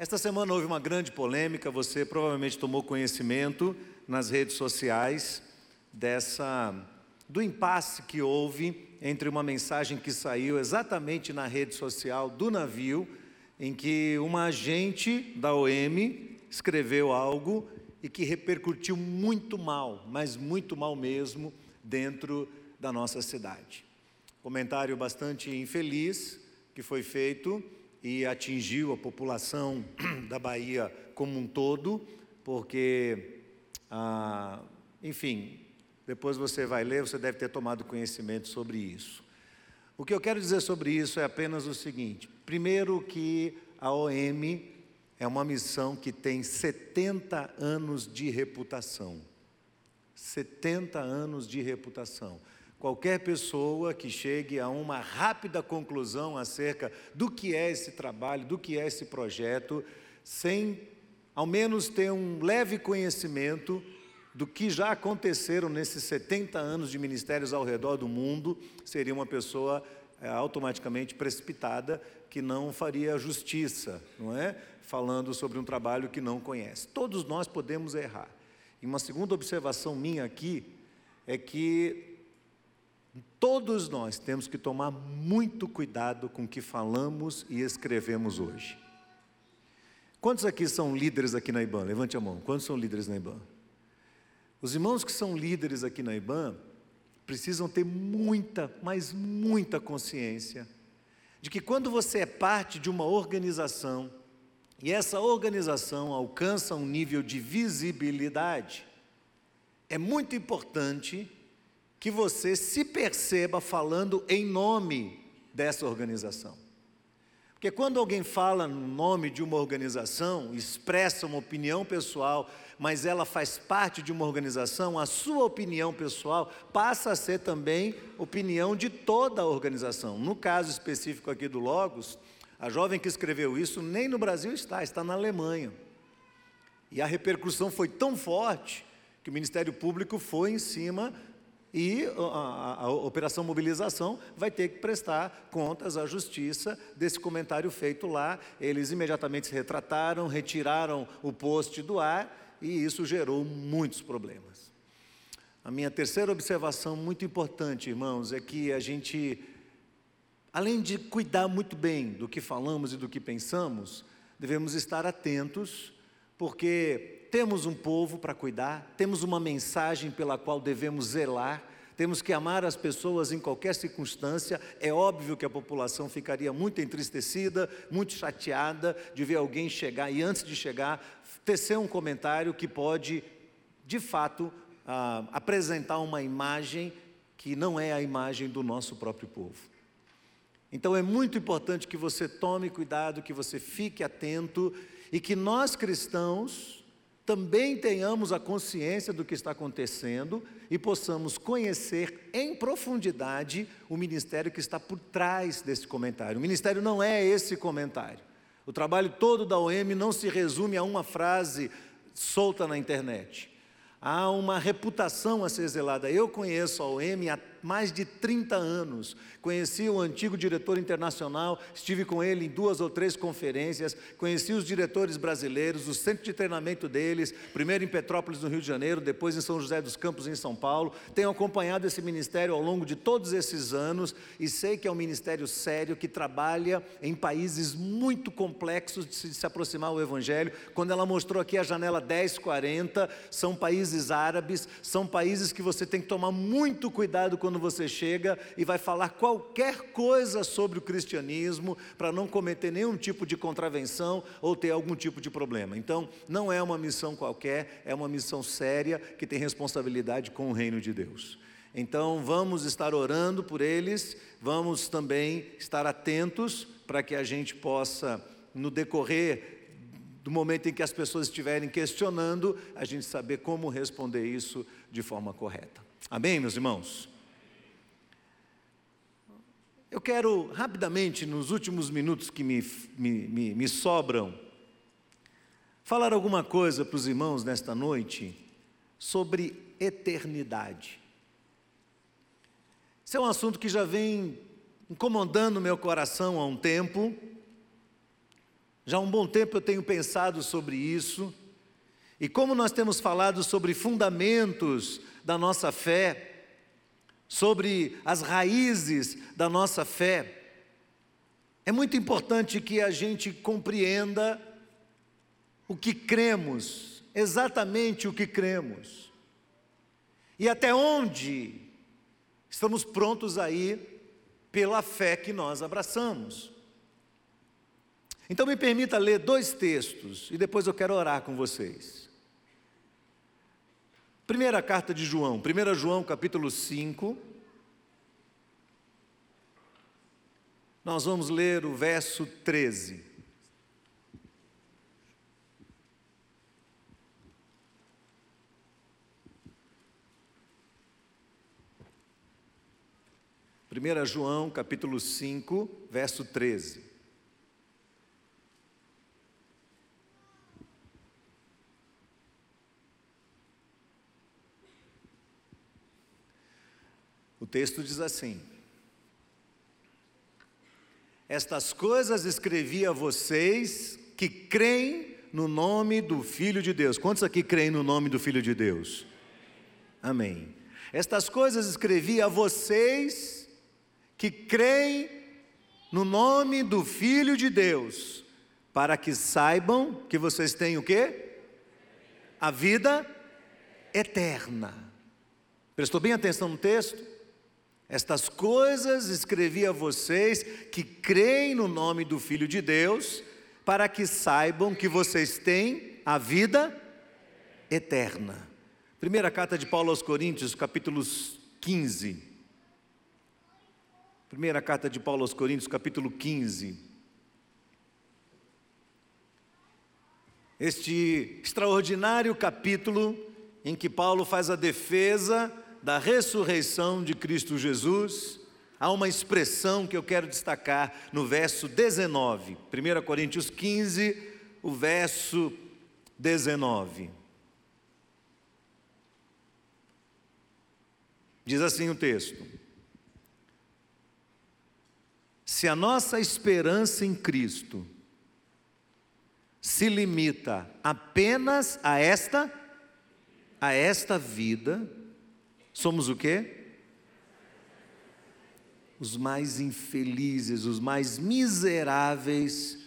Esta semana houve uma grande polêmica, você provavelmente tomou conhecimento nas redes sociais dessa do impasse que houve entre uma mensagem que saiu exatamente na rede social do navio, em que uma agente da OM escreveu algo e que repercutiu muito mal, mas muito mal mesmo, dentro da nossa cidade. Comentário bastante infeliz que foi feito e atingiu a população da Bahia como um todo, porque, ah, enfim, depois você vai ler, você deve ter tomado conhecimento sobre isso. O que eu quero dizer sobre isso é apenas o seguinte: primeiro, que a OM é uma missão que tem 70 anos de reputação. 70 anos de reputação. Qualquer pessoa que chegue a uma rápida conclusão acerca do que é esse trabalho, do que é esse projeto, sem ao menos ter um leve conhecimento do que já aconteceram nesses 70 anos de ministérios ao redor do mundo, seria uma pessoa é, automaticamente precipitada que não faria justiça, não é? Falando sobre um trabalho que não conhece. Todos nós podemos errar. E uma segunda observação minha aqui é que todos nós temos que tomar muito cuidado com o que falamos e escrevemos hoje. Quantos aqui são líderes aqui na IBAN? Levante a mão. Quantos são líderes na IBAN? Os irmãos que são líderes aqui na IBAN precisam ter muita, mas muita consciência de que quando você é parte de uma organização e essa organização alcança um nível de visibilidade, é muito importante que você se perceba falando em nome dessa organização. Porque quando alguém fala no nome de uma organização, expressa uma opinião pessoal, mas ela faz parte de uma organização, a sua opinião pessoal passa a ser também opinião de toda a organização. No caso específico aqui do Logos, a jovem que escreveu isso nem no Brasil está, está na Alemanha. E a repercussão foi tão forte que o Ministério Público foi em cima e a, a, a, operação mobilização vai ter que prestar contas à justiça desse comentário feito lá. Eles imediatamente se retrataram, retiraram o post do ar e isso gerou muitos problemas. A minha terceira observação muito importante, irmãos, é que a gente, além de cuidar muito bem do que falamos e do que pensamos, devemos estar atentos, porque temos um povo para cuidar, temos uma mensagem pela qual devemos zelar, temos que amar as pessoas em qualquer circunstância. É óbvio que a população ficaria muito entristecida, muito chateada de ver alguém chegar e, antes de chegar, tecer um comentário que pode, de fato, ah, apresentar uma imagem que não é a imagem do nosso próprio povo. Então é muito importante que você tome cuidado, que você fique atento e que nós cristãos, também tenhamos a consciência do que está acontecendo e possamos conhecer em profundidade o ministério que está por trás desse comentário. O ministério não é esse comentário. O trabalho todo da OM não se resume a uma frase solta na internet. Há uma reputação a ser zelada. Eu conheço a OM há mais de 30 anos. Conheci o antigo diretor internacional, estive com ele em duas ou três conferências, conheci os diretores brasileiros, o centro de treinamento deles, primeiro em Petrópolis, no Rio de Janeiro, depois em São José dos Campos, em São Paulo. Tenho acompanhado esse ministério ao longo de todos esses anos e sei que é um ministério sério que trabalha em países muito complexos de se, aproximar ao Evangelho. Quando ela mostrou aqui a janela 1040, são países árabes, são países que você tem que tomar muito cuidado quando você chega e vai falar qualquer coisa sobre o cristianismo para não cometer nenhum tipo de contravenção ou ter algum tipo de problema. Então, não é uma missão qualquer, é uma missão séria que tem responsabilidade com o reino de Deus. Então, vamos estar orando por eles, vamos também estar atentos para que a gente possa, no decorrer do momento em que as pessoas estiverem questionando, a gente saber como responder isso de forma correta. Amém, meus irmãos? Eu quero rapidamente, nos últimos minutos que me, me, me, me sobram, falar alguma coisa para os irmãos nesta noite sobre eternidade. Esse é um assunto que já vem incomodando meu coração há um tempo. Já há um bom tempo eu tenho pensado sobre isso. E como nós temos falado sobre fundamentos da nossa fé, sobre as raízes da nossa fé, é muito importante que a gente compreenda o que cremos, exatamente o que cremos, e até onde estamos prontos a ir pela fé que nós abraçamos. Então me permita ler dois textos e depois eu quero orar com vocês. Primeira carta de João, 1 João capítulo 5. Nós vamos ler o verso 13. Primeira João capítulo 5, verso 13. Texto diz assim: Estas coisas escrevi a vocês que creem no nome do Filho de Deus. Quantos aqui creem no nome do Filho de Deus? Amém. Estas coisas escrevi a vocês que creem no nome do Filho de Deus, para que saibam que vocês têm o quê? A vida eterna. Prestou bem atenção no texto? Estas coisas escrevi a vocês que creem no nome do Filho de Deus, para que saibam que vocês têm a vida eterna. Primeira carta de Paulo aos Coríntios, capítulo 15. Primeira carta de Paulo aos Coríntios, capítulo 15. Este extraordinário capítulo em que Paulo faz a defesa da ressurreição de Cristo Jesus, há uma expressão que eu quero destacar no verso 19, 1 Coríntios 15, o verso 19. Diz assim o texto: Se a nossa esperança em Cristo se limita apenas a esta a esta vida, Somos o quê? Os mais infelizes, os mais miseráveis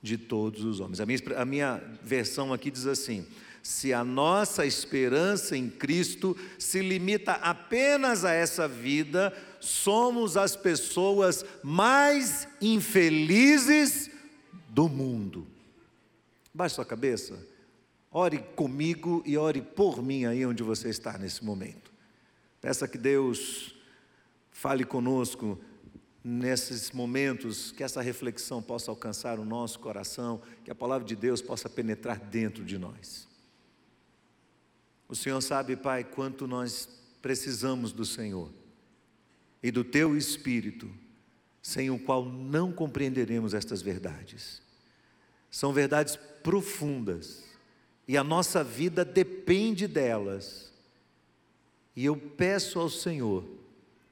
de todos os homens. A minha, a minha versão aqui diz assim: se a nossa esperança em Cristo se limita apenas a essa vida, somos as pessoas mais infelizes do mundo. Baixe sua cabeça, ore comigo e ore por mim aí onde você está nesse momento. Peça que Deus fale conosco nesses momentos, que essa reflexão possa alcançar o nosso coração, que a palavra de Deus possa penetrar dentro de nós. O Senhor sabe, Pai, quanto nós precisamos do Senhor e do Teu Espírito, sem o qual não compreenderemos estas verdades. São verdades profundas e a nossa vida depende delas e eu peço ao Senhor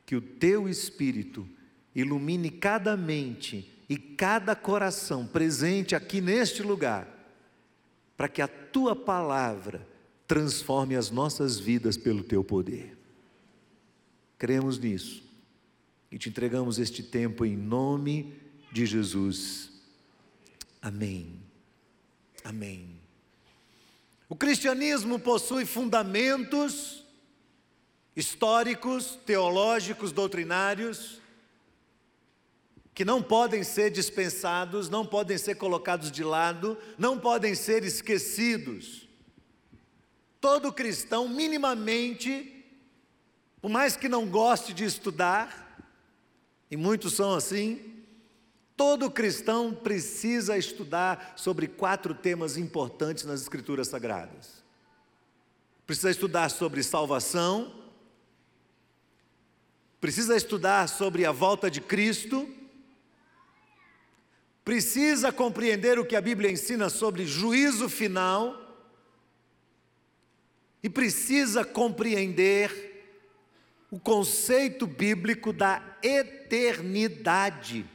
que o teu Espírito ilumine cada mente e cada coração presente aqui neste lugar, para que a tua palavra transforme as nossas vidas pelo teu poder. Cremos nisso e te entregamos este tempo em nome de Jesus. Amém. Amém. O cristianismo possui fundamentos históricos, teológicos, doutrinários, que não podem ser dispensados, não podem ser colocados de lado, não podem ser esquecidos. Todo cristão, minimamente, por mais que não goste de estudar, e muitos são assim, todo cristão precisa estudar sobre quatro temas importantes nas Escrituras Sagradas. Precisa estudar sobre salvação, precisa estudar sobre a volta de Cristo, precisa compreender o que a Bíblia ensina sobre juízo final e precisa compreender o conceito bíblico da eternidade.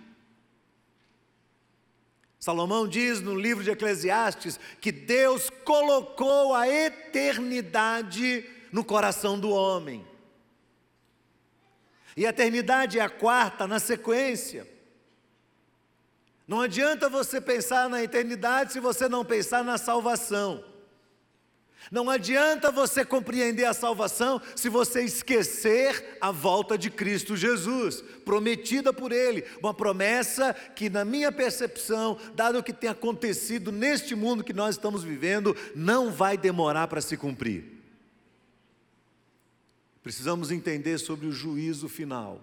Salomão diz no livro de Eclesiastes que Deus colocou a eternidade no coração do homem. E a eternidade é a quarta na sequência. Não adianta você pensar na eternidade se você não pensar na salvação. Não adianta você compreender a salvação se você esquecer a volta de Cristo Jesus, prometida por Ele, uma promessa que, na minha percepção, dado o que tem acontecido neste mundo que nós estamos vivendo, não vai demorar para se cumprir. Precisamos entender sobre o juízo final.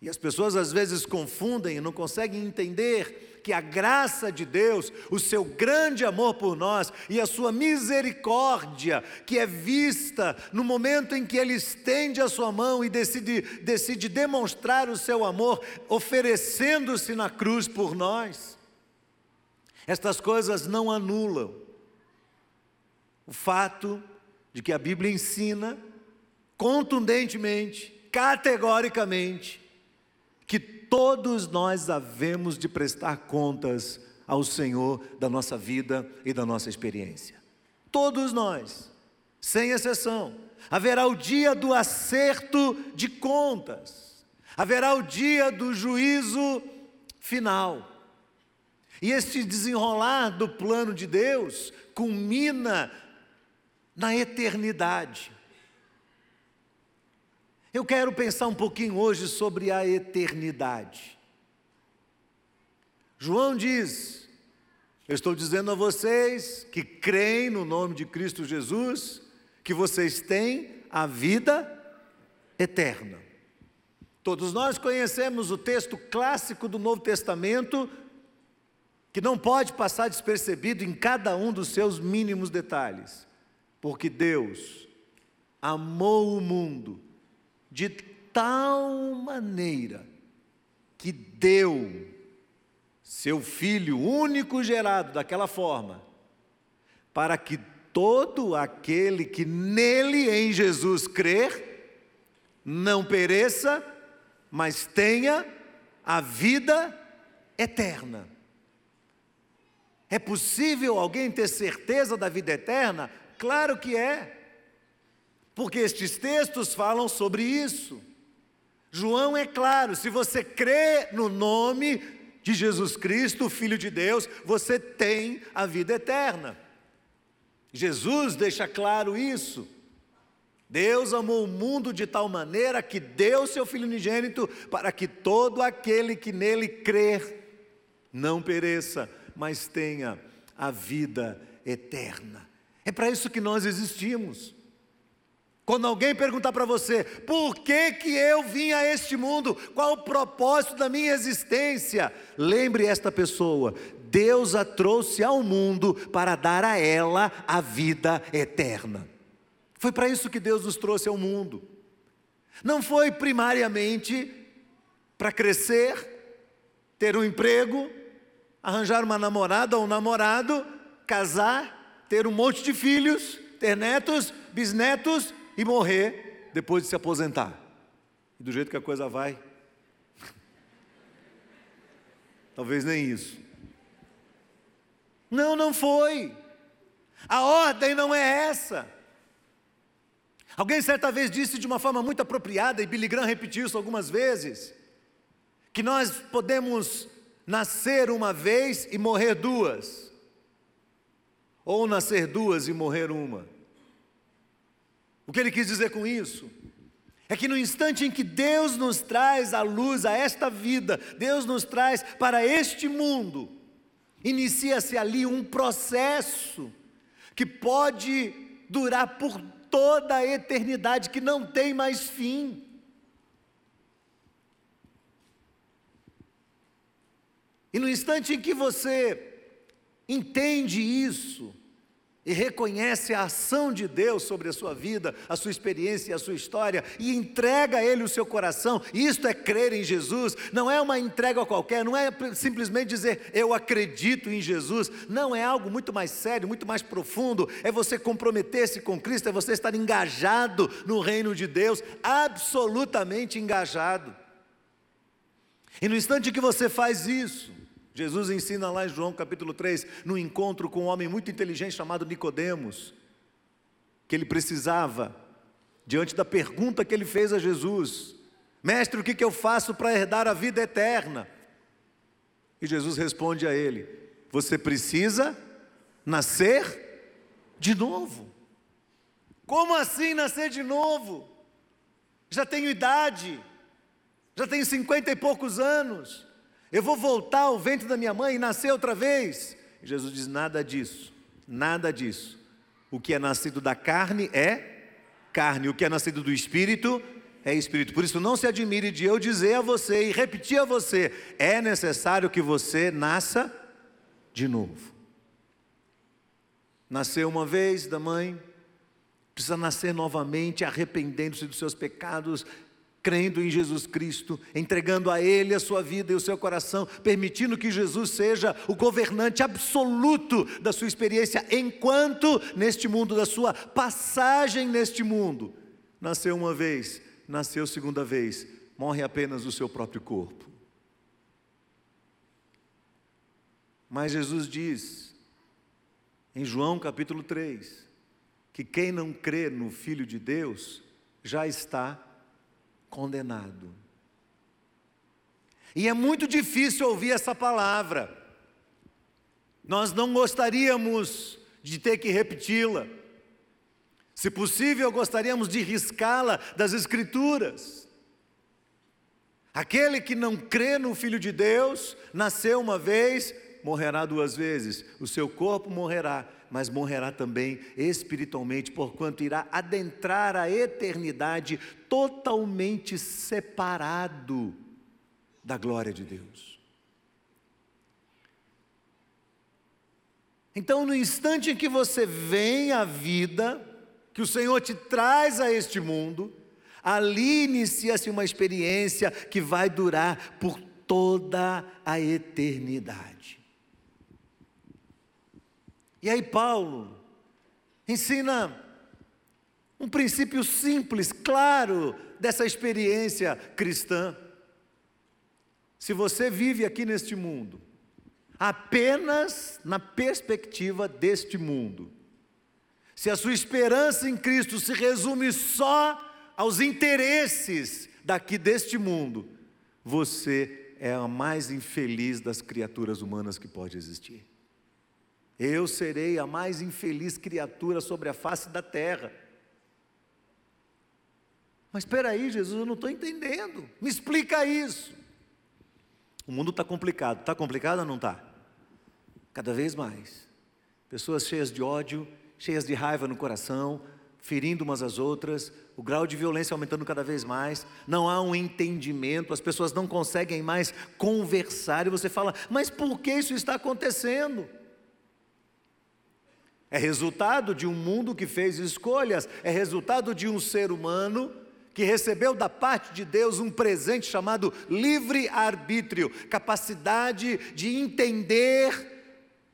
E as pessoas às vezes confundem e não conseguem entender que a graça de Deus, o seu grande amor por nós e a sua misericórdia, que é vista no momento em que Ele estende a sua mão e decide, decide demonstrar o seu amor, oferecendo-se na cruz por nós. Estas coisas não anulam o fato de que a Bíblia ensina contundentemente, categoricamente, que todos nós havemos de prestar contas ao Senhor da nossa vida e da nossa experiência. Todos nós, sem exceção. Haverá o dia do acerto de contas, haverá o dia do juízo final. E este desenrolar do plano de Deus culmina na eternidade. Eu quero pensar um pouquinho hoje sobre a eternidade. João diz: Eu estou dizendo a vocês que creem no nome de Cristo Jesus, que vocês têm a vida eterna. Todos nós conhecemos o texto clássico do Novo Testamento, que não pode passar despercebido em cada um dos seus mínimos detalhes, porque Deus amou o mundo de tal maneira que deu seu filho único gerado daquela forma, para que todo aquele que nele em Jesus crer, não pereça, mas tenha a vida eterna. É possível alguém ter certeza da vida eterna? Claro que é porque estes textos falam sobre isso. João é claro: se você crê no nome de Jesus Cristo, Filho de Deus, você tem a vida eterna. Jesus deixa claro isso. Deus amou o mundo de tal maneira que deu seu Filho unigênito para que todo aquele que nele crer não pereça, mas tenha a vida eterna. É para isso que nós existimos. Quando alguém perguntar para você, por que, que eu vim a este mundo? Qual o propósito da minha existência? Lembre esta pessoa: Deus a trouxe ao mundo para dar a ela a vida eterna. Foi para isso que Deus nos trouxe ao mundo. Não foi primariamente para crescer, ter um emprego, arranjar uma namorada ou um namorado, casar, ter um monte de filhos, ter netos, bisnetos e morrer depois de se aposentar. E do jeito que a coisa vai, talvez nem isso. Não, não foi. A ordem não é essa. Alguém certa vez disse de uma forma muito apropriada, e Billy Graham repetiu isso algumas vezes, que nós podemos nascer uma vez e morrer duas, ou nascer duas e morrer uma. O que ele quis dizer com isso? É que no instante em que Deus nos traz a luz a esta vida, Deus nos traz para este mundo, inicia-se ali um processo que pode durar por toda a eternidade, que não tem mais fim. E no instante em que você entende isso, e reconhece a ação de Deus sobre a sua vida, a sua experiência e a sua história, e entrega a Ele o seu coração, isto é crer em Jesus, não é uma entrega qualquer, não é simplesmente dizer eu acredito em Jesus, não, é algo muito mais sério, muito mais profundo, é você comprometer-se com Cristo, é você estar engajado no reino de Deus, absolutamente engajado. E no instante que você faz isso, Jesus ensina lá em João capítulo 3, no encontro com um homem muito inteligente chamado Nicodemos, que ele precisava, diante da pergunta que ele fez a Jesus, Mestre, o que, que eu faço para herdar a vida eterna? E Jesus responde a ele: Você precisa nascer de novo. Como assim nascer de novo? Já tenho idade, já tenho cinquenta e poucos anos, eu vou voltar ao ventre da minha mãe e nascer outra vez. Jesus diz: nada disso, nada disso. O que é nascido da carne é carne, o que é nascido do espírito é espírito. Por isso, não se admire de eu dizer a você e repetir a você: é necessário que você nasça de novo. Nasceu uma vez da mãe, precisa nascer novamente, arrependendo-se dos seus pecados, crendo em Jesus Cristo, entregando a Ele a sua vida e o seu coração, permitindo que Jesus seja o governante absoluto da sua experiência enquanto neste mundo, da sua passagem neste mundo. Nasceu uma vez, nasceu segunda vez, morre apenas o seu próprio corpo. Mas Jesus diz, em João capítulo 3, que quem não crê no Filho de Deus já está condenado. E é muito difícil ouvir essa palavra. Nós não gostaríamos de ter que repeti-la. Se possível, gostaríamos de riscá-la das Escrituras. Aquele que não crê no Filho de Deus, nasceu uma vez, morrerá duas vezes. O seu corpo morrerá, mas morrerá também espiritualmente, porquanto irá adentrar a eternidade totalmente separado da glória de Deus. Então, no instante em que você vem à vida, que o Senhor te traz a este mundo, ali inicia-se uma experiência que vai durar por toda a eternidade. E aí, Paulo ensina um princípio simples, claro, dessa experiência cristã. Se você vive aqui neste mundo, apenas na perspectiva deste mundo, se a sua esperança em Cristo se resume só aos interesses daqui deste mundo, você é a mais infeliz das criaturas humanas que pode existir. Eu serei a mais infeliz criatura sobre a face da terra. Mas espera aí, Jesus, eu não estou entendendo. Me explica isso. O mundo está complicado. Está complicado ou não está? Cada vez mais. Pessoas cheias de ódio, cheias de raiva no coração, ferindo umas às outras, o grau de violência aumentando cada vez mais, não há um entendimento, as pessoas não conseguem mais conversar, e você fala, mas por que isso está acontecendo? É resultado de um mundo que fez escolhas, é resultado de um ser humano que recebeu da parte de Deus um presente chamado livre-arbítrio capacidade de entender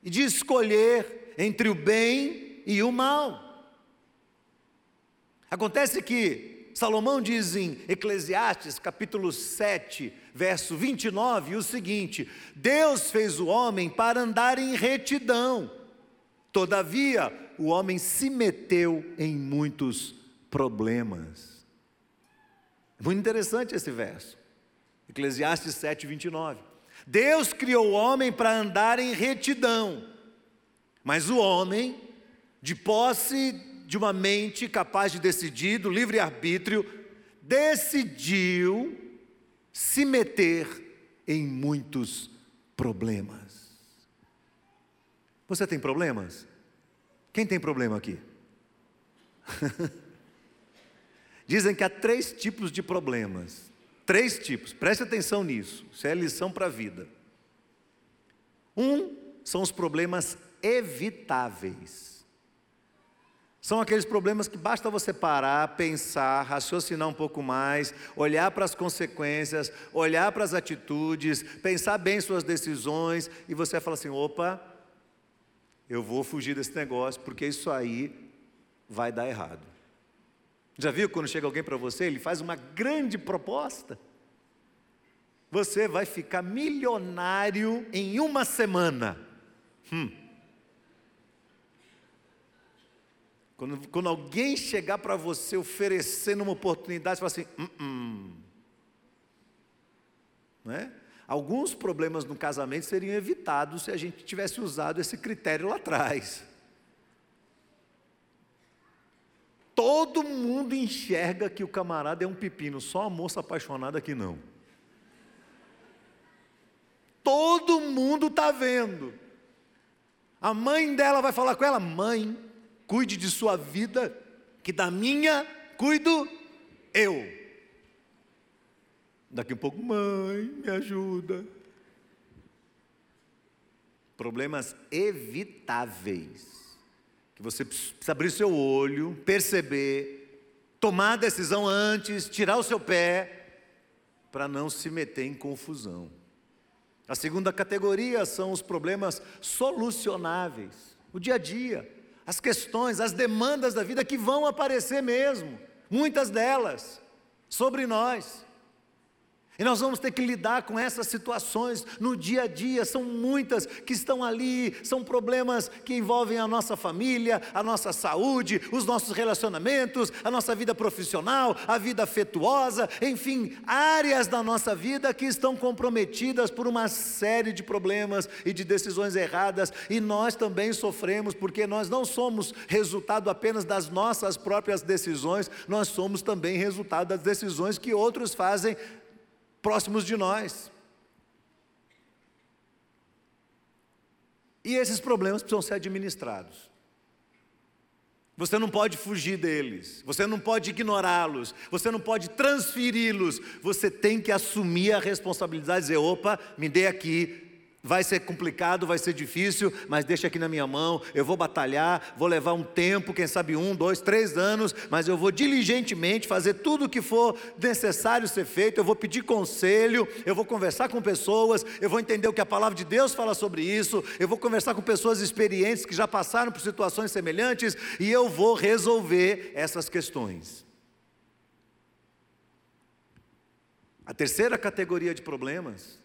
e de escolher entre o bem e o mal. Acontece que Salomão diz em Eclesiastes capítulo 7, verso 29, o seguinte: Deus fez o homem para andar em retidão, todavia o homem se meteu em muitos problemas. Muito interessante esse verso, Eclesiastes 7, 29. Deus criou o homem para andar em retidão, mas o homem de posse de uma mente capaz de decidir, do livre-arbítrio, decidiu se meter em muitos problemas. Você tem problemas? Quem tem problema aqui? Dizem que há três tipos de problemas. Três tipos, preste atenção nisso, isso é lição para a vida. Um são os problemas evitáveis. São aqueles problemas que basta você parar, pensar, raciocinar um pouco mais, olhar para as consequências, olhar para as atitudes, pensar bem suas decisões e você fala assim: opa, eu vou fugir desse negócio porque isso aí vai dar errado. Já viu quando chega alguém para você, ele faz uma grande proposta? Você vai ficar milionário em uma semana. Hum. Quando, quando, alguém chegar para você oferecendo uma oportunidade, você fala assim: hum, hum. Não é? Alguns problemas no casamento seriam evitados se a gente tivesse usado esse critério lá atrás. Todo mundo enxerga que o camarada é um pepino, só a moça apaixonada que não. Todo mundo está vendo. A mãe dela vai falar com ela: mãe, cuide de sua vida, que da minha cuido eu. Daqui a pouco, mãe, me ajuda. Problemas evitáveis. Que você precisa abrir seu olho, perceber, tomar a decisão antes, tirar o seu pé, para não se meter em confusão. A segunda categoria são os problemas solucionáveis, o dia a dia, as questões, as demandas da vida que vão aparecer mesmo, muitas delas, sobre nós. E nós vamos ter que lidar com essas situações no dia a dia, são muitas que estão ali, são problemas que envolvem a nossa família, a nossa saúde, os nossos relacionamentos, a nossa vida profissional, a vida afetuosa, enfim, áreas da nossa vida que estão comprometidas por uma série de problemas e de decisões erradas, e nós também sofremos, porque nós não somos resultado apenas das nossas próprias decisões, nós somos também resultado das decisões que outros fazem próximos de nós. E esses problemas precisam ser administrados. Você não pode fugir deles, você não pode ignorá-los, você não pode transferi-los, você tem que assumir a responsabilidade e dizer: opa, me dê aqui Vai ser complicado, vai ser difícil, mas deixa aqui na minha mão. Eu vou batalhar, vou levar um tempo, quem sabe um, dois, três anos, mas eu vou diligentemente fazer tudo o que for necessário ser feito. Eu vou pedir conselho, eu vou conversar com pessoas, eu vou entender o que a palavra de Deus fala sobre isso. Eu vou conversar com pessoas experientes que já passaram por situações semelhantes e eu vou resolver essas questões. A terceira categoria de problemas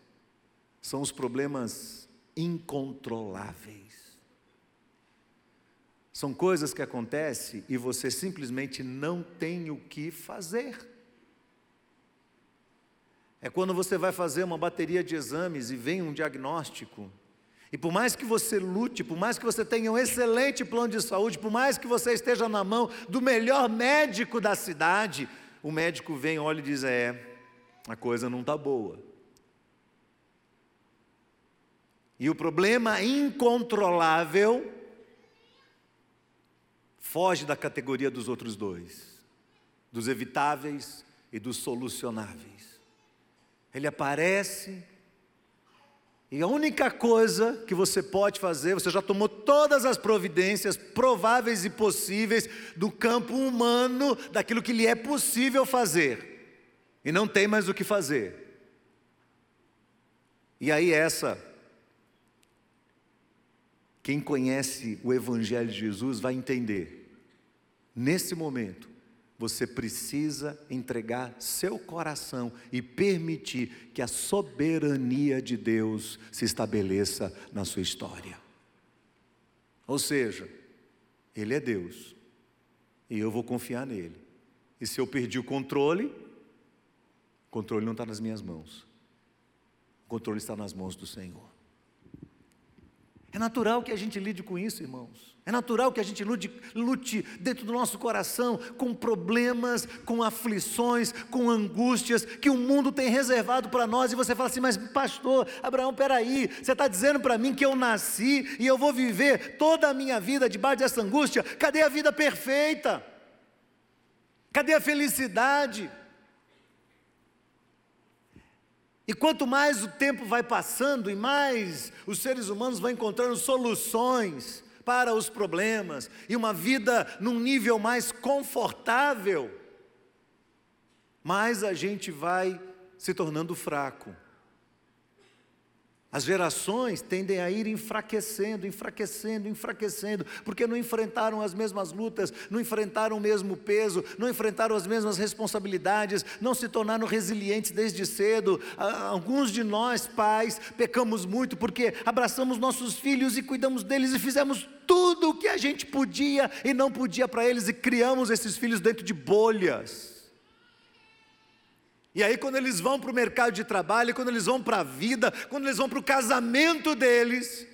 são os problemas incontroláveis. São coisas que acontecem e você simplesmente não tem o que fazer. É quando você vai fazer uma bateria de exames e vem um diagnóstico, e por mais que você lute, por mais que você tenha um excelente plano de saúde, por mais que você esteja na mão do melhor médico da cidade, o médico vem, olha e diz: É, a coisa não está boa. E o problema incontrolável foge da categoria dos outros dois, dos evitáveis e dos solucionáveis. Ele aparece e a única coisa que você pode fazer, você já tomou todas as providências prováveis e possíveis do campo humano, daquilo que lhe é possível fazer, e não tem mais o que fazer. E aí essa quem conhece o Evangelho de Jesus vai entender. Nesse momento, você precisa entregar seu coração e permitir que a soberania de Deus se estabeleça na sua história. Ou seja, Ele é Deus e eu vou confiar nele. E se eu perdi o controle, o controle não está nas minhas mãos, o controle está nas mãos do Senhor. É natural que a gente lide com isso, irmãos. É natural que a gente lute, lute, dentro do nosso coração com problemas, com aflições, com angústias que o mundo tem reservado para nós. E você fala assim: Mas, pastor, Abraão, peraí, você está dizendo para mim que eu nasci e eu vou viver toda a minha vida debaixo dessa angústia? Cadê a vida perfeita? Cadê a felicidade? E quanto mais o tempo vai passando e mais os seres humanos vão encontrando soluções para os problemas e uma vida num nível mais confortável, mais a gente vai se tornando fraco. As gerações tendem a ir enfraquecendo, enfraquecendo, enfraquecendo, porque não enfrentaram as mesmas lutas, não enfrentaram o mesmo peso, não enfrentaram as mesmas responsabilidades, não se tornaram resilientes desde cedo. Alguns de nós, pais, pecamos muito porque abraçamos nossos filhos e cuidamos deles e fizemos tudo o que a gente podia e não podia para eles e criamos esses filhos dentro de bolhas. E aí, quando eles vão para o mercado de trabalho, quando eles vão para a vida, quando eles vão para o casamento deles,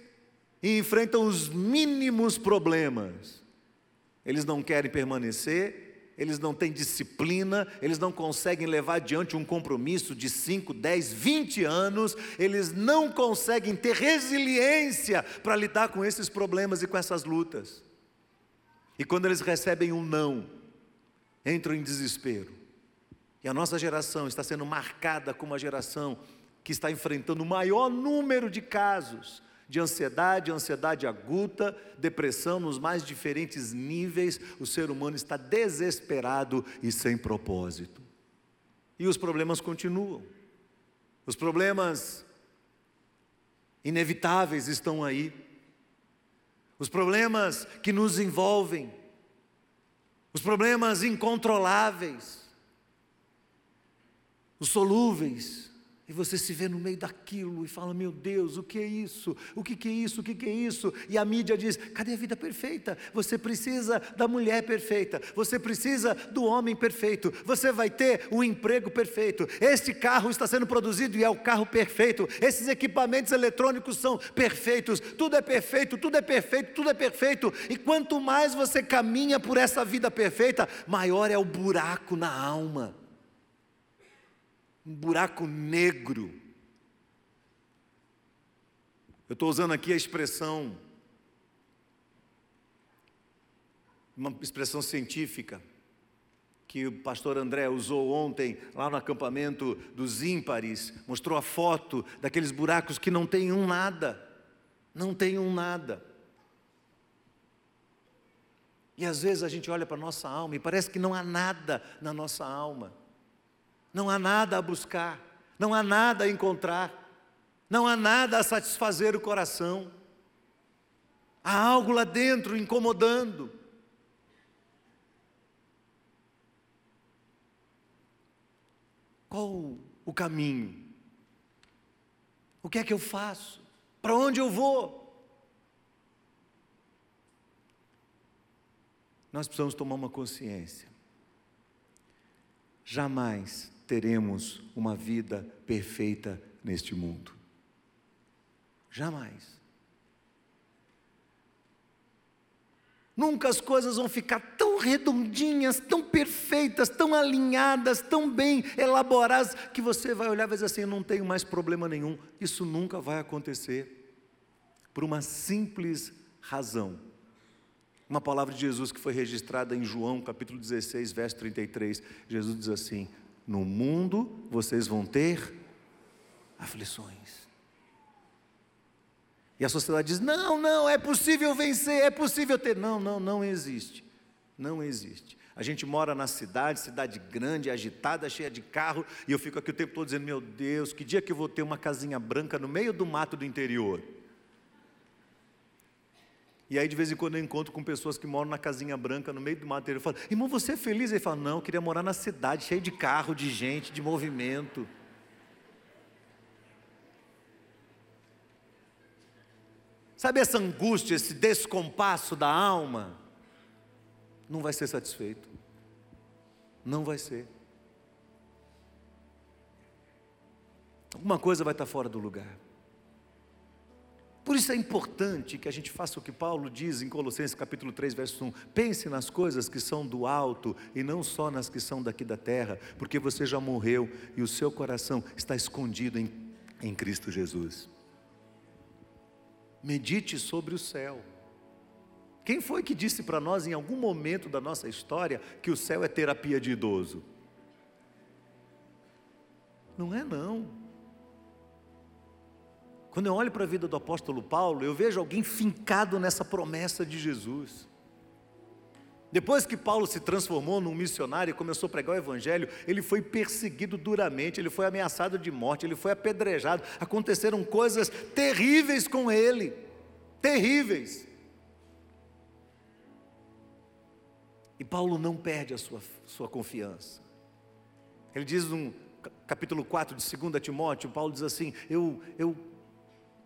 e enfrentam os mínimos problemas, eles não querem permanecer, eles não têm disciplina, eles não conseguem levar adiante um compromisso de 5, 10, 20 anos, eles não conseguem ter resiliência para lidar com esses problemas e com essas lutas. E quando eles recebem um não, entram em desespero. E a nossa geração está sendo marcada como uma geração que está enfrentando o maior número de casos de ansiedade, ansiedade aguda, depressão nos mais diferentes níveis. O ser humano está desesperado e sem propósito. E os problemas continuam. Os problemas inevitáveis estão aí. Os problemas que nos envolvem. Os problemas incontroláveis os solúveis, e você se vê no meio daquilo e fala: Meu Deus, o que é isso? O que, que é isso? O que, que é isso? E a mídia diz: Cadê a vida perfeita? Você precisa da mulher perfeita, você precisa do homem perfeito, você vai ter o um emprego perfeito. Este carro está sendo produzido e é o carro perfeito. Esses equipamentos eletrônicos são perfeitos, tudo é perfeito, tudo é perfeito, tudo é perfeito. E quanto mais você caminha por essa vida perfeita, maior é o buraco na alma um buraco negro. Eu estou usando aqui a expressão, uma expressão científica, que o pastor André usou ontem lá no acampamento dos ímpares, mostrou a foto daqueles buracos que não tem um nada, não tem um nada. E às vezes a gente olha para a nossa alma e parece que não há nada na nossa alma. Não há nada a buscar, não há nada a encontrar, não há nada a satisfazer o coração. Há algo lá dentro incomodando. Qual o caminho? O que é que eu faço? Para onde eu vou? Nós precisamos tomar uma consciência. Jamais teremos uma vida perfeita neste mundo. Jamais. Nunca as coisas vão ficar tão redondinhas, tão perfeitas, tão alinhadas, tão bem elaboradas, que você vai olhar e vai dizer assim: não tenho mais problema nenhum. Isso nunca vai acontecer, por uma simples razão. Uma palavra de Jesus que foi registrada em João, capítulo 16, verso 33. Jesus diz assim: no mundo vocês vão ter aflições. E a sociedade diz: não, não, é possível vencer, é possível ter. Não, não, não existe. Não existe. A gente mora na cidade, cidade grande, agitada, cheia de carro, e eu fico aqui o tempo todo dizendo: meu Deus, que dia que eu vou ter uma casinha branca no meio do mato do interior? E aí, de vez em quando, eu encontro com pessoas que moram na casinha branca, no meio do mato. Eu falo, irmão, você é feliz? Ele fala, não, eu queria morar na cidade, cheio de carro, de gente, de movimento. Sabe essa angústia, esse descompasso da alma? Não vai ser satisfeito. Não vai ser. Alguma coisa vai estar fora do lugar. Por isso é importante que a gente faça o que Paulo diz em Colossenses capítulo 3, verso 1. Pense nas coisas que são do alto e não só nas que são daqui da terra, porque você já morreu e o seu coração está escondido em, em Cristo Jesus. Medite sobre o céu. Quem foi que disse para nós em algum momento da nossa história que o céu é terapia de idoso? Não é não. Quando eu olho para a vida do apóstolo Paulo, eu vejo alguém fincado nessa promessa de Jesus. Depois que Paulo se transformou num missionário e começou a pregar o evangelho, ele foi perseguido duramente, ele foi ameaçado de morte, ele foi apedrejado. Aconteceram coisas terríveis com ele. Terríveis. E Paulo não perde a sua, sua confiança. Ele diz no capítulo 4 de 2 Timóteo, Paulo diz assim: eu, eu,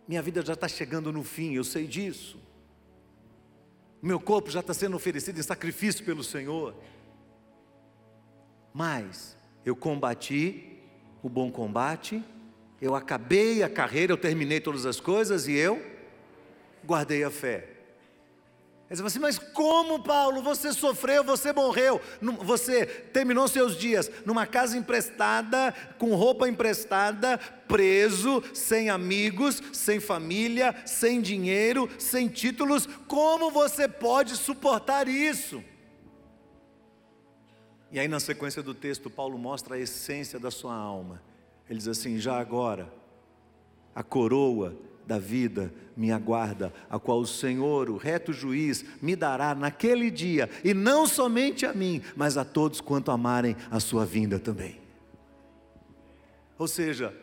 minha vida já está chegando no fim, eu sei disso. Meu corpo já está sendo oferecido em sacrifício pelo Senhor. Mas eu combati o bom combate, eu acabei a carreira, eu terminei todas as coisas e eu guardei a fé. Ele assim, mas como Paulo, você sofreu, você morreu, você terminou seus dias numa casa emprestada, com roupa emprestada, preso, sem amigos, sem família, sem dinheiro, sem títulos, como você pode suportar isso? E aí, na sequência do texto, Paulo mostra a essência da sua alma. Ele diz assim: já agora, a coroa da vida me aguarda, a qual o Senhor, o reto juiz, me dará naquele dia, e não somente a mim, mas a todos quanto amarem a sua vinda também. Ou seja,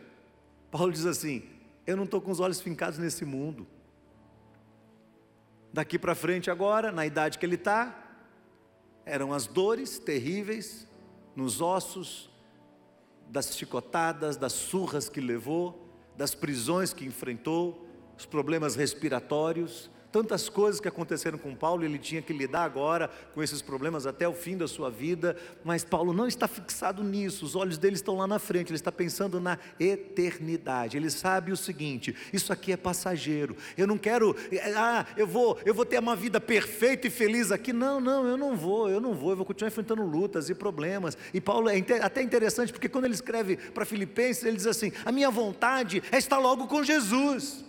Paulo diz assim: eu não estou com os olhos fincados nesse mundo. Daqui para frente, agora, na idade que ele está, eram as dores terríveis nos ossos, das chicotadas, das surras que levou, das prisões que enfrentou, os problemas respiratórios, tantas coisas que aconteceram com Paulo, ele tinha que lidar agora com esses problemas até o fim da sua vida, mas Paulo não está fixado nisso, os olhos dele estão lá na frente, ele está pensando na eternidade. Ele sabe o seguinte: isso aqui é passageiro. Eu não quero, ah, eu vou, eu vou ter uma vida perfeita e feliz aqui. Não, não, eu não vou, eu não vou, eu vou continuar enfrentando lutas e problemas. E Paulo é até interessante porque quando ele escreve para Filipenses, ele diz assim: "A minha vontade é estar logo com Jesus".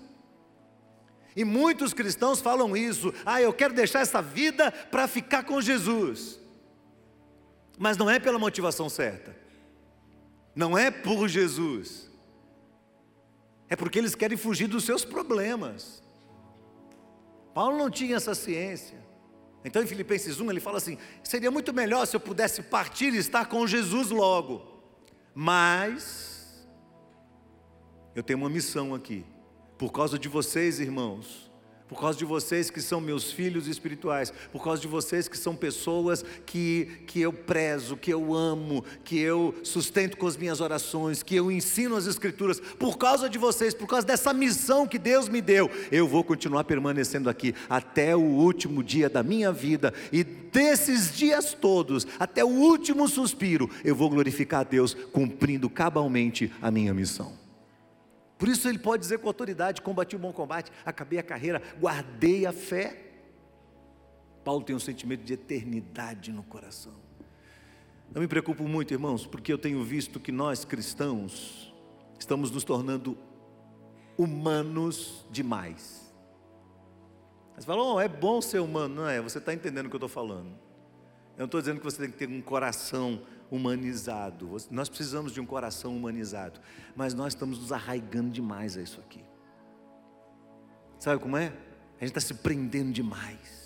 E muitos cristãos falam isso: ah, eu quero deixar essa vida para ficar com Jesus. Mas não é pela motivação certa, não é por Jesus, é porque eles querem fugir dos seus problemas. Paulo não tinha essa ciência. Então em Filipenses 1 ele fala assim: seria muito melhor se eu pudesse partir e estar com Jesus logo, mas eu tenho uma missão aqui por causa de vocês, irmãos, por causa de vocês que são meus filhos espirituais, por causa de vocês que são pessoas que, que eu prezo, que eu amo, que eu sustento com as minhas orações, que eu ensino as Escrituras, por causa de vocês, por causa dessa missão que Deus me deu, eu vou continuar permanecendo aqui até o último dia da minha vida, e desses dias todos, até o último suspiro, eu vou glorificar a Deus, cumprindo cabalmente a minha missão. Por isso ele pode dizer com autoridade: combati o bom combate, acabei a carreira, guardei a fé. Paulo tem um sentimento de eternidade no coração. Eu me preocupo muito, irmãos, porque eu tenho visto que nós cristãos estamos nos tornando humanos demais. Mas falou, oh, é bom ser humano, não é? Você está entendendo o que eu estou falando. Eu não estou dizendo que você tem que ter um coração humanizado. Nós precisamos de um coração humanizado, mas nós estamos nos arraigando demais a isso aqui. Sabe como é? A gente está se prendendo demais.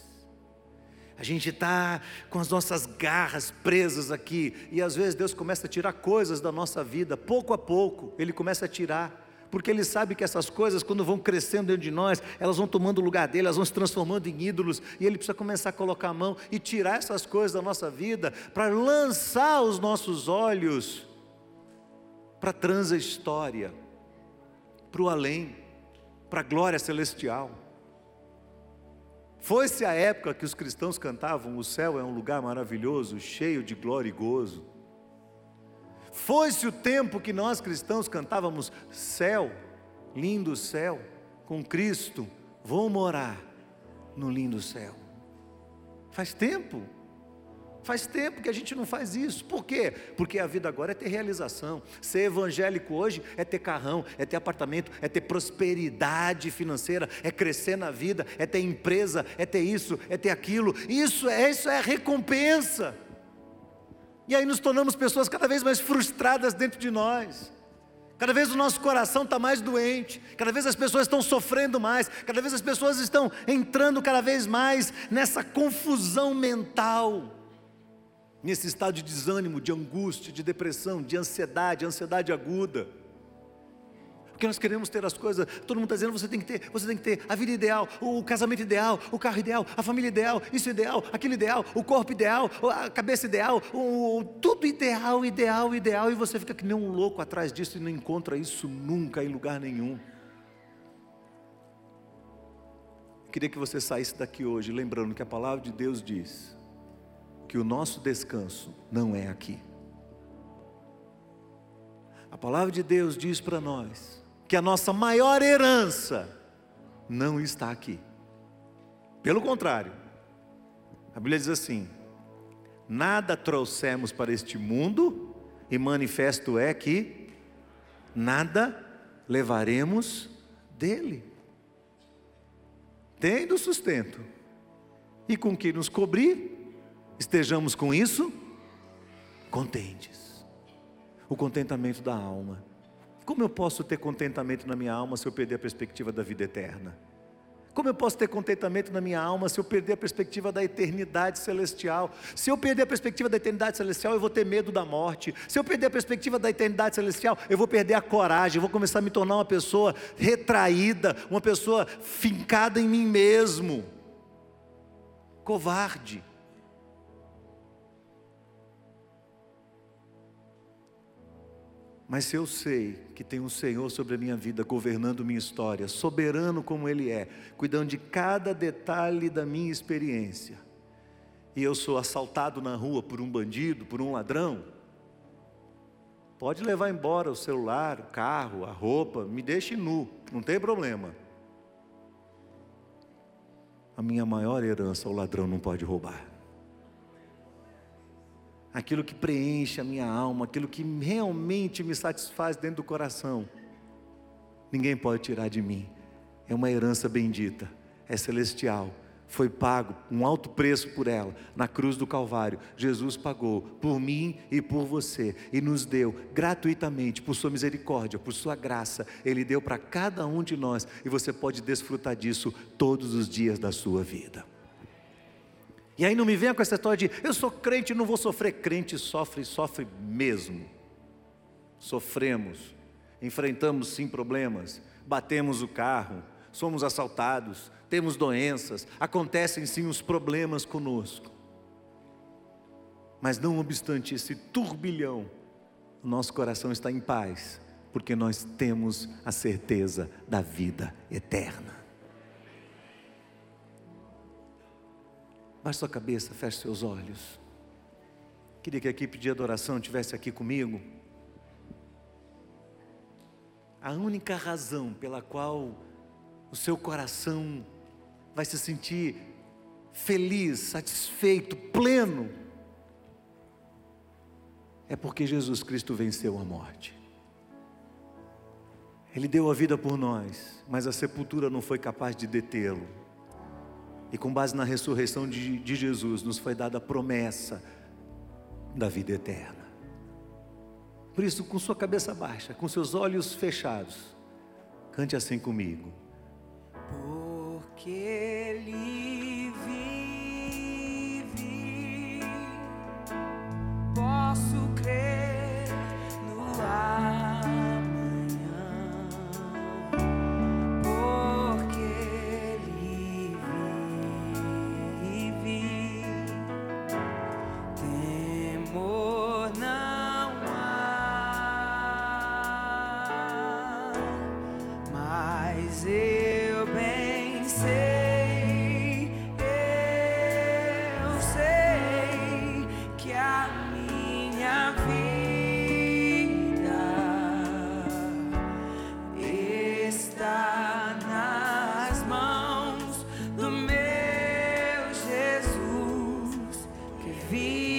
A gente está com as nossas garras presas aqui, e às vezes Deus começa a tirar coisas da nossa vida, pouco a pouco, Ele começa a tirar porque ele sabe que essas coisas, quando vão crescendo dentro de nós, elas vão tomando o lugar dele, elas vão se transformando em ídolos, e ele precisa começar a colocar a mão e tirar essas coisas da nossa vida, para lançar os nossos olhos para a transa-história, para o além, para a glória celestial. Foi-se a época que os cristãos cantavam: O céu é um lugar maravilhoso, cheio de glória e gozo. Foi-se o tempo que nós cristãos cantávamos céu, lindo céu, com Cristo, vou morar no lindo céu. Faz tempo, faz tempo que a gente não faz isso. Por quê? Porque a vida agora é ter realização. Ser evangélico hoje é ter carrão, é ter apartamento, é ter prosperidade financeira, é crescer na vida, é ter empresa, é ter isso, é ter aquilo. Isso é isso é recompensa. E aí nos tornamos pessoas cada vez mais frustradas dentro de nós, Cada vez o nosso coração está mais doente, cada vez as pessoas estão sofrendo mais, cada vez as pessoas estão entrando cada vez mais nessa confusão mental, nesse estado de desânimo, de angústia, de depressão, de ansiedade, ansiedade aguda. Porque nós queremos ter as coisas, todo mundo está dizendo você tem que ter, você tem que ter a vida ideal, o casamento ideal, o carro ideal, a família ideal, isso ideal, aquilo ideal, o corpo ideal, a cabeça ideal, o, tudo ideal, ideal, ideal, e você fica que nem um louco atrás disso e não encontra isso nunca em lugar nenhum. Queria que você saísse daqui hoje lembrando que a palavra de Deus diz que o nosso descanso não é aqui. A palavra de Deus diz para nós que a nossa maior herança não está aqui. Pelo contrário, a Bíblia diz assim: nada trouxemos para este mundo, e manifesto é que nada levaremos dele. Tendo sustento e com que nos cobrir, estejamos com isso contentes. O contentamento da alma. Como eu posso ter contentamento na minha alma se eu perder a perspectiva da vida eterna? Como eu posso ter contentamento na minha alma se eu perder a perspectiva da eternidade celestial? Se eu perder a perspectiva da eternidade celestial, eu vou ter medo da morte. Se eu perder a perspectiva da eternidade celestial, eu vou perder a coragem, eu vou começar a me tornar uma pessoa retraída, uma pessoa fincada em mim mesmo, covarde. Mas se eu sei que tem um Senhor sobre a minha vida, governando minha história, soberano como Ele é, cuidando de cada detalhe da minha experiência, e eu sou assaltado na rua por um bandido, por um ladrão, pode levar embora o celular, o carro, a roupa, me deixe nu, não tem problema. A minha maior herança o ladrão não pode roubar aquilo que preenche a minha alma, aquilo que realmente me satisfaz dentro do coração, ninguém pode tirar de mim. É uma herança bendita, é celestial. Foi pago um alto preço por ela na cruz do Calvário. Jesus pagou por mim e por você e nos deu gratuitamente, por Sua misericórdia, por Sua graça. Ele deu para cada um de nós e você pode desfrutar disso todos os dias da sua vida. E aí não me venha com essa história de eu sou crente, não vou sofrer. Crente sofre, sofre mesmo. Sofremos, enfrentamos sim problemas, batemos o carro, somos assaltados, temos doenças, acontecem sim os problemas conosco. Mas não obstante esse turbilhão, nosso coração está em paz, porque nós temos a certeza da vida eterna. Baixe sua cabeça, feche seus olhos. Queria que a equipe de adoração estivesse aqui comigo. A única razão pela qual o seu coração vai se sentir feliz, satisfeito, pleno, é porque Jesus Cristo venceu a morte. Ele deu a vida por nós, mas a sepultura não foi capaz de detê-lo. E com base na ressurreição de, de Jesus, nos foi dada a promessa da vida eterna. Por isso, com sua cabeça baixa, com seus olhos fechados, cante assim comigo. Porque Ele vive, posso crer feet.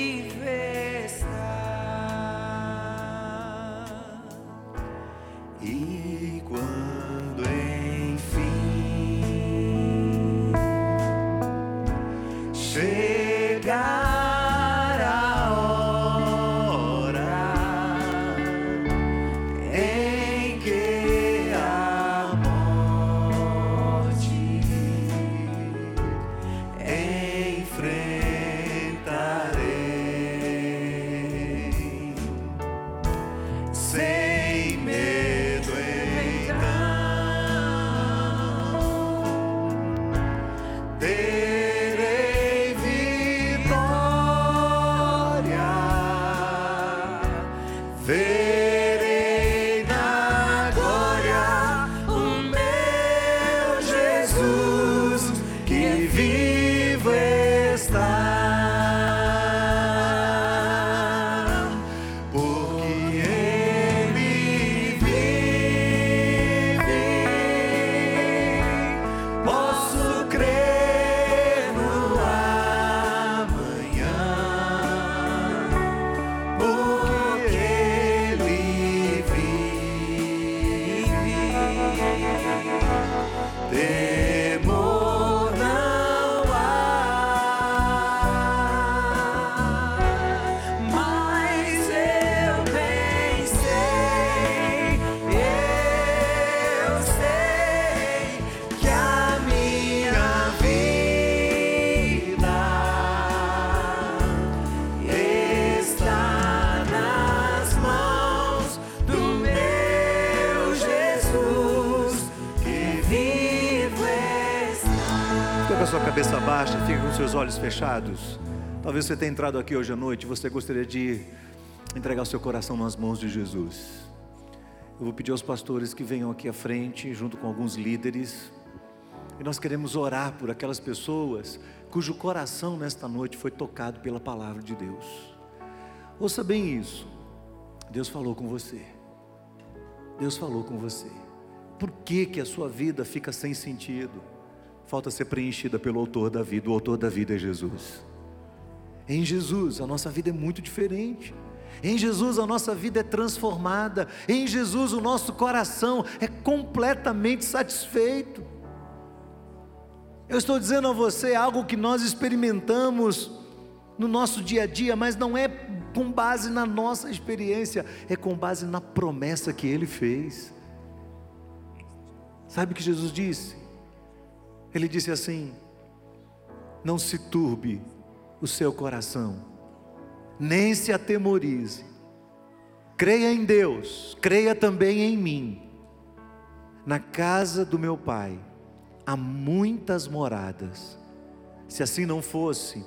Seus olhos fechados. Talvez você tenha entrado aqui hoje à noite, você gostaria de entregar o seu coração nas mãos de Jesus. Eu vou pedir aos pastores que venham aqui à frente, junto com alguns líderes. E nós queremos orar por aquelas pessoas cujo coração nesta noite foi tocado pela palavra de Deus. Ouça bem isso. Deus falou com você. Deus falou com você. Por que, que a sua vida fica sem sentido? Falta ser preenchida pelo autor da vida. O autor da vida é Jesus. Em Jesus, a nossa vida é muito diferente. Em Jesus, a nossa vida é transformada. Em Jesus, o nosso coração é completamente satisfeito. Eu estou dizendo a você algo que nós experimentamos no nosso dia a dia, mas não é com base na nossa experiência, é com base na promessa que ele fez. Sabe o que Jesus disse? Ele disse assim: Não se turbe o seu coração, nem se atemorize. Creia em Deus, creia também em mim. Na casa do meu Pai há muitas moradas. Se assim não fosse,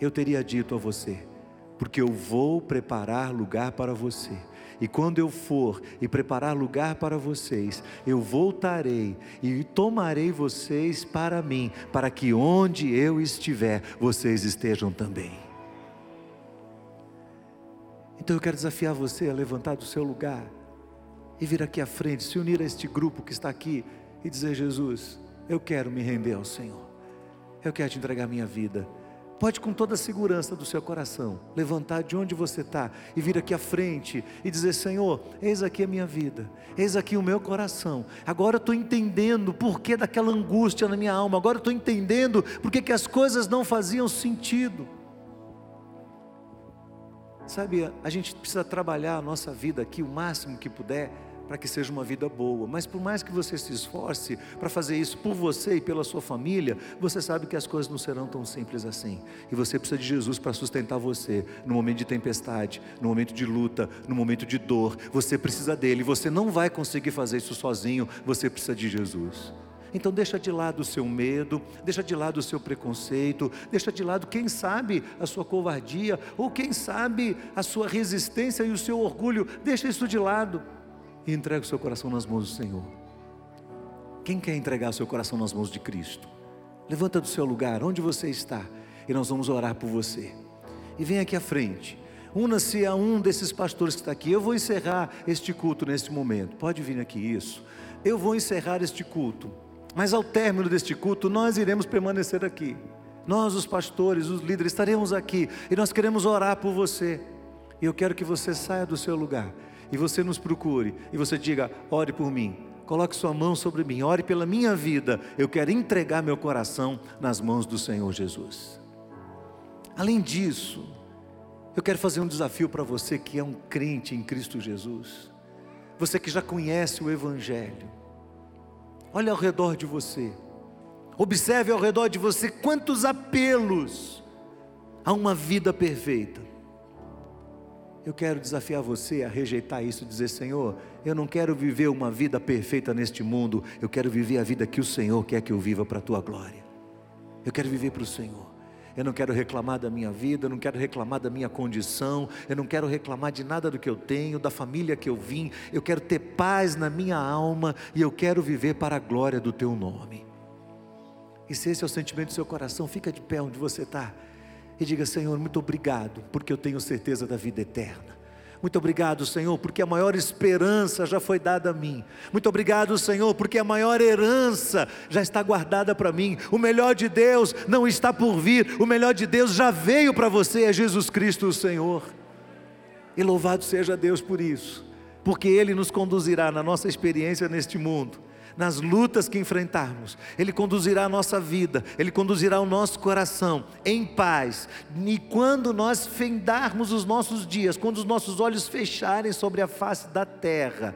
eu teria dito a você, porque eu vou preparar lugar para você. E quando eu for e preparar lugar para vocês, eu voltarei e tomarei vocês para mim, para que onde eu estiver, vocês estejam também. Então eu quero desafiar você a levantar do seu lugar e vir aqui à frente, se unir a este grupo que está aqui e dizer: Jesus, eu quero me render ao Senhor, eu quero te entregar minha vida. Pode, com toda a segurança do seu coração, levantar de onde você está e vir aqui à frente e dizer: Senhor, eis aqui a minha vida, eis aqui o meu coração. Agora eu estou entendendo por que daquela angústia na minha alma, agora eu estou entendendo por que, que as coisas não faziam sentido. Sabe, a gente precisa trabalhar a nossa vida aqui o máximo que puder para que seja uma vida boa. Mas por mais que você se esforce para fazer isso por você e pela sua família, você sabe que as coisas não serão tão simples assim. E você precisa de Jesus para sustentar você no momento de tempestade, no momento de luta, no momento de dor. Você precisa dele. Você não vai conseguir fazer isso sozinho. Você precisa de Jesus. Então deixa de lado o seu medo, deixa de lado o seu preconceito, deixa de lado, quem sabe, a sua covardia, ou quem sabe a sua resistência e o seu orgulho, deixa isso de lado e entrega o seu coração nas mãos do Senhor. Quem quer entregar o seu coração nas mãos de Cristo? Levanta do seu lugar, onde você está, e nós vamos orar por você. E vem aqui à frente. Una-se a um desses pastores que está aqui. Eu vou encerrar este culto neste momento. Pode vir aqui, isso. Eu vou encerrar este culto. Mas ao término deste culto, nós iremos permanecer aqui. Nós, os pastores, os líderes, estaremos aqui e nós queremos orar por você. E eu quero que você saia do seu lugar e você nos procure e você diga: ore por mim, coloque sua mão sobre mim, ore pela minha vida. Eu quero entregar meu coração nas mãos do Senhor Jesus. Além disso, eu quero fazer um desafio para você que é um crente em Cristo Jesus, você que já conhece o Evangelho. Olhe ao redor de você, observe ao redor de você quantos apelos a uma vida perfeita. Eu quero desafiar você a rejeitar isso e dizer: Senhor, eu não quero viver uma vida perfeita neste mundo, eu quero viver a vida que o Senhor quer que eu viva para a tua glória. Eu quero viver para o Senhor. Eu não quero reclamar da minha vida, eu não quero reclamar da minha condição, eu não quero reclamar de nada do que eu tenho, da família que eu vim. Eu quero ter paz na minha alma e eu quero viver para a glória do teu nome. E se esse é o sentimento do seu coração, fica de pé onde você está e diga: Senhor, muito obrigado, porque eu tenho certeza da vida eterna. Muito obrigado, Senhor, porque a maior esperança já foi dada a mim. Muito obrigado, Senhor, porque a maior herança já está guardada para mim. O melhor de Deus não está por vir, o melhor de Deus já veio para você, é Jesus Cristo, o Senhor. E louvado seja Deus por isso, porque Ele nos conduzirá na nossa experiência neste mundo nas lutas que enfrentarmos, Ele conduzirá a nossa vida, Ele conduzirá o nosso coração em paz. E quando nós fendarmos os nossos dias, quando os nossos olhos fecharem sobre a face da terra,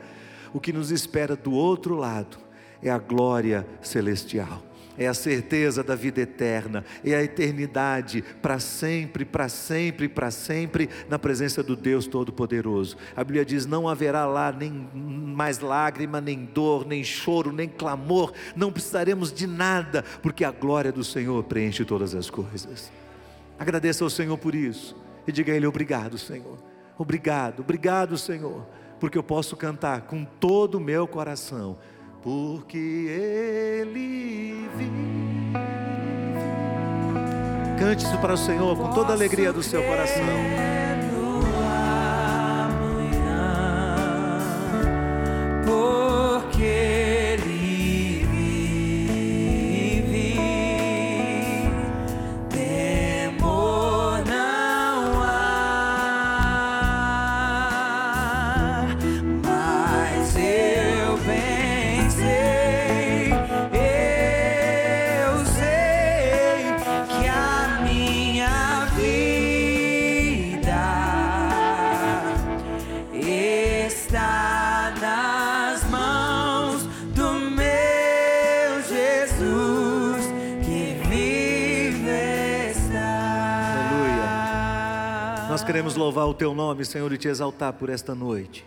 o que nos espera do outro lado é a glória celestial é a certeza da vida eterna, é a eternidade para sempre, para sempre, para sempre, na presença do Deus Todo-Poderoso. A Bíblia diz: não haverá lá nem mais lágrima, nem dor, nem choro, nem clamor, não precisaremos de nada, porque a glória do Senhor preenche todas as coisas. Agradeça ao Senhor por isso e diga a Ele: obrigado, Senhor. Obrigado, obrigado, Senhor, porque eu posso cantar com todo o meu coração porque Ele vive. Cante isso para o Senhor com toda a alegria do seu coração. Porque queremos louvar o teu nome, Senhor, e te exaltar por esta noite.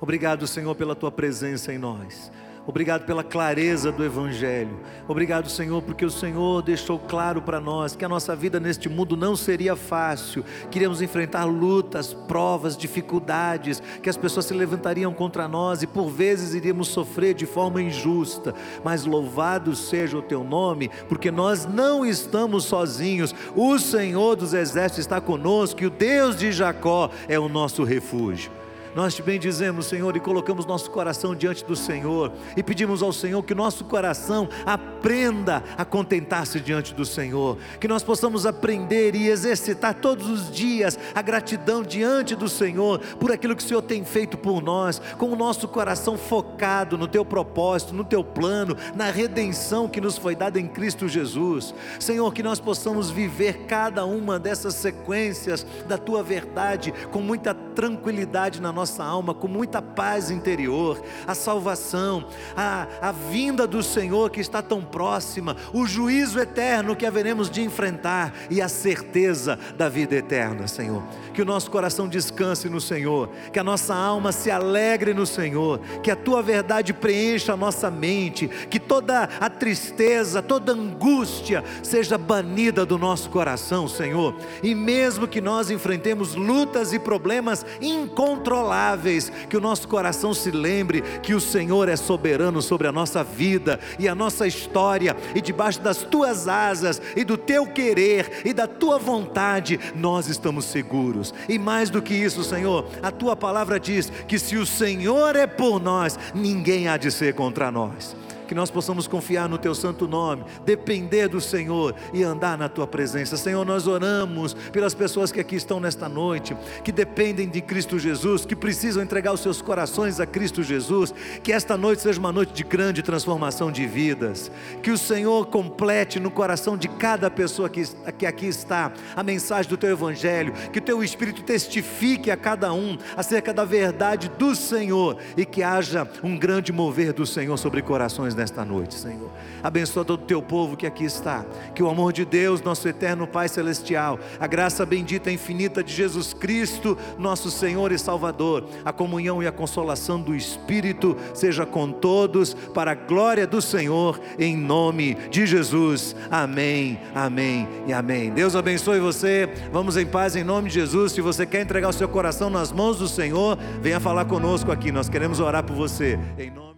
Obrigado, Senhor, pela tua presença em nós. Obrigado pela clareza do Evangelho. Obrigado, Senhor, porque o Senhor deixou claro para nós que a nossa vida neste mundo não seria fácil. Queríamos enfrentar lutas, provas, dificuldades, que as pessoas se levantariam contra nós e por vezes iríamos sofrer de forma injusta. Mas louvado seja o teu nome, porque nós não estamos sozinhos. O Senhor dos Exércitos está conosco e o Deus de Jacó é o nosso refúgio. Nós te bendizemos, Senhor, e colocamos nosso coração diante do Senhor e pedimos ao Senhor que nosso coração aprenda a contentar-se diante do Senhor, que nós possamos aprender e exercitar todos os dias a gratidão diante do Senhor por aquilo que o Senhor tem feito por nós, com o nosso coração focado no teu propósito, no teu plano, na redenção que nos foi dada em Cristo Jesus. Senhor, que nós possamos viver cada uma dessas sequências da tua verdade com muita tranquilidade na nossa alma, com muita paz interior, a salvação, a, a vinda do Senhor que está tão próxima, o juízo eterno que haveremos de enfrentar e a certeza da vida eterna, Senhor. Que o nosso coração descanse no Senhor, que a nossa alma se alegre no Senhor, que a tua verdade preencha a nossa mente, que toda a tristeza, toda angústia seja banida do nosso coração, Senhor. E mesmo que nós enfrentemos lutas e problemas incontroláveis, que o nosso coração se lembre que o Senhor é soberano sobre a nossa vida e a nossa história, e debaixo das tuas asas e do teu querer e da tua vontade, nós estamos seguros. E mais do que isso, Senhor, a tua palavra diz que se o Senhor é por nós, ninguém há de ser contra nós que nós possamos confiar no Teu santo nome, depender do Senhor e andar na Tua presença. Senhor, nós oramos pelas pessoas que aqui estão nesta noite, que dependem de Cristo Jesus, que precisam entregar os seus corações a Cristo Jesus. Que esta noite seja uma noite de grande transformação de vidas. Que o Senhor complete no coração de cada pessoa que, que aqui está a mensagem do Teu Evangelho. Que o Teu Espírito testifique a cada um acerca da verdade do Senhor e que haja um grande mover do Senhor sobre corações nesta noite, Senhor. Abençoa todo o teu povo que aqui está. Que o amor de Deus, nosso eterno Pai celestial, a graça bendita e infinita de Jesus Cristo, nosso Senhor e Salvador, a comunhão e a consolação do Espírito seja com todos para a glória do Senhor, em nome de Jesus. Amém. Amém e amém. Deus abençoe você. Vamos em paz em nome de Jesus. Se você quer entregar o seu coração nas mãos do Senhor, venha falar conosco aqui. Nós queremos orar por você. Em nome